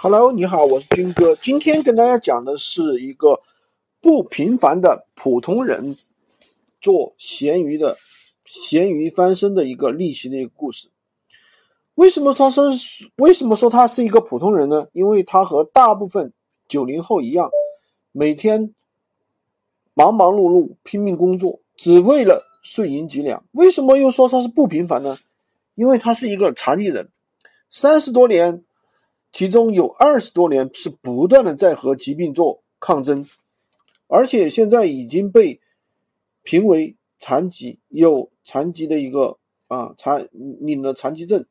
Hello，你好，我是军哥。今天跟大家讲的是一个不平凡的普通人做咸鱼的咸鱼翻身的一个逆袭的一个故事。为什么他是为什么说他是一个普通人呢？因为他和大部分九零后一样，每天忙忙碌碌拼命工作，只为了碎银几两。为什么又说他是不平凡呢？因为他是一个残疾人，三十多年。其中有二十多年是不断的在和疾病做抗争，而且现在已经被评为残疾，有残疾的一个啊残领了残疾证。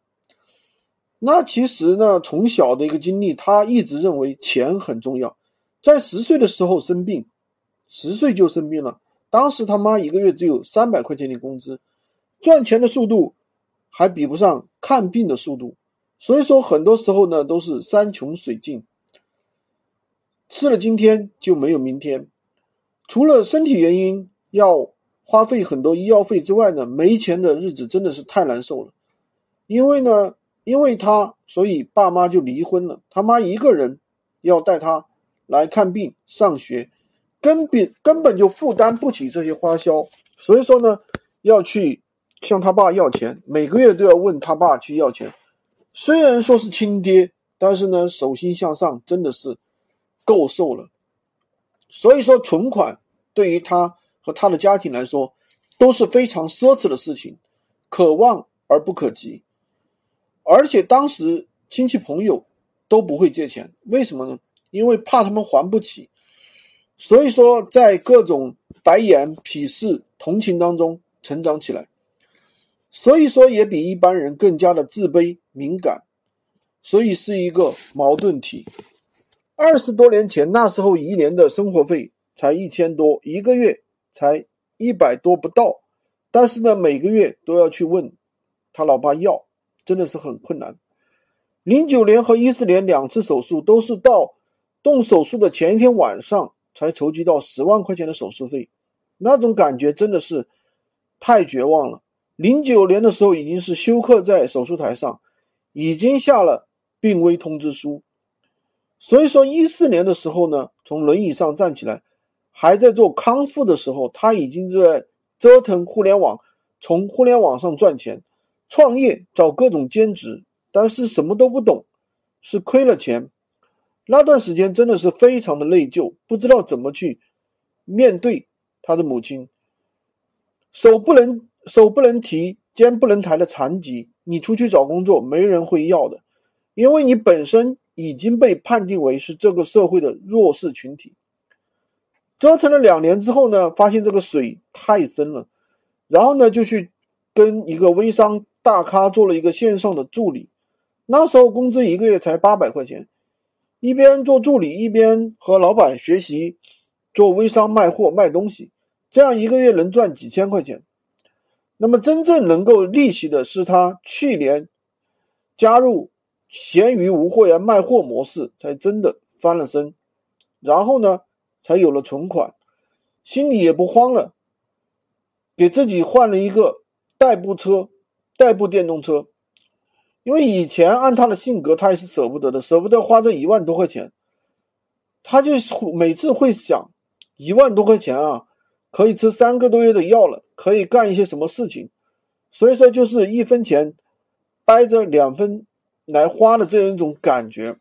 那其实呢，从小的一个经历，他一直认为钱很重要。在十岁的时候生病，十岁就生病了。当时他妈一个月只有三百块钱的工资，赚钱的速度还比不上看病的速度。所以说，很多时候呢，都是山穷水尽，吃了今天就没有明天。除了身体原因要花费很多医药费之外呢，没钱的日子真的是太难受了。因为呢，因为他，所以爸妈就离婚了。他妈一个人要带他来看病、上学，根本根本就负担不起这些花销。所以说呢，要去向他爸要钱，每个月都要问他爸去要钱。虽然说是亲爹，但是呢，手心向上真的是够受了。所以说，存款对于他和他的家庭来说都是非常奢侈的事情，可望而不可及。而且当时亲戚朋友都不会借钱，为什么呢？因为怕他们还不起。所以说，在各种白眼、鄙视、同情当中成长起来。所以说，也比一般人更加的自卑敏感，所以是一个矛盾体。二十多年前，那时候一年的生活费才一千多，一个月才一百多不到，但是呢，每个月都要去问他老爸要，真的是很困难。零九年和一四年两次手术都是到动手术的前一天晚上才筹集到十万块钱的手术费，那种感觉真的是太绝望了。零九年的时候，已经是休克在手术台上，已经下了病危通知书。所以说，一四年的时候呢，从轮椅上站起来，还在做康复的时候，他已经在折腾互联网，从互联网上赚钱，创业找各种兼职，但是什么都不懂，是亏了钱。那段时间真的是非常的内疚，不知道怎么去面对他的母亲，手不能。手不能提、肩不能抬的残疾，你出去找工作没人会要的，因为你本身已经被判定为是这个社会的弱势群体。折腾了两年之后呢，发现这个水太深了，然后呢就去跟一个微商大咖做了一个线上的助理，那时候工资一个月才八百块钱，一边做助理一边和老板学习做微商卖货卖东西，这样一个月能赚几千块钱。那么真正能够利息的是他去年加入闲鱼无货源卖货模式，才真的翻了身，然后呢，才有了存款，心里也不慌了，给自己换了一个代步车，代步电动车，因为以前按他的性格，他也是舍不得的，舍不得花这一万多块钱，他就每次会想，一万多块钱啊。可以吃三个多月的药了，可以干一些什么事情？所以说，就是一分钱掰着两分来花的这样一种感觉。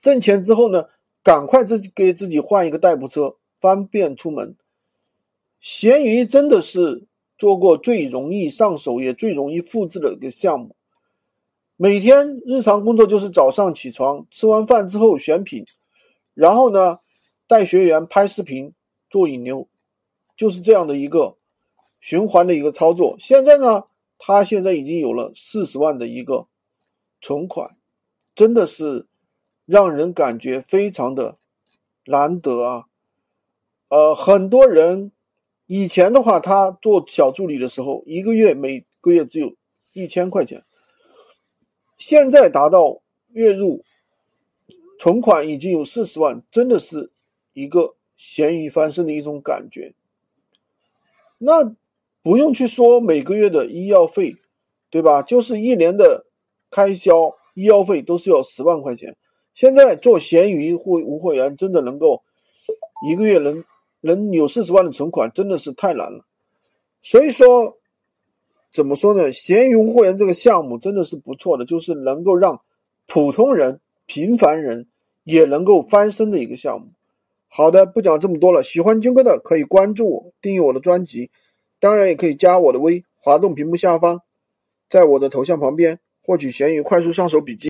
挣钱之后呢，赶快自己给自己换一个代步车，方便出门。闲鱼真的是做过最容易上手也最容易复制的一个项目。每天日常工作就是早上起床，吃完饭之后选品，然后呢带学员拍视频做引流。就是这样的一个循环的一个操作。现在呢，他现在已经有了四十万的一个存款，真的是让人感觉非常的难得啊！呃，很多人以前的话，他做小助理的时候，一个月每个月只有一千块钱，现在达到月入存款已经有四十万，真的是一个咸鱼翻身的一种感觉。那不用去说每个月的医药费，对吧？就是一年的开销，医药费都是要十万块钱。现在做闲鱼会无会员，真的能够一个月能能有四十万的存款，真的是太难了。所以说，怎么说呢？闲鱼无会员这个项目真的是不错的，就是能够让普通人、平凡人也能够翻身的一个项目。好的，不讲这么多了。喜欢军哥的可以关注我，订阅我的专辑，当然也可以加我的微，滑动屏幕下方，在我的头像旁边获取闲鱼快速上手笔记。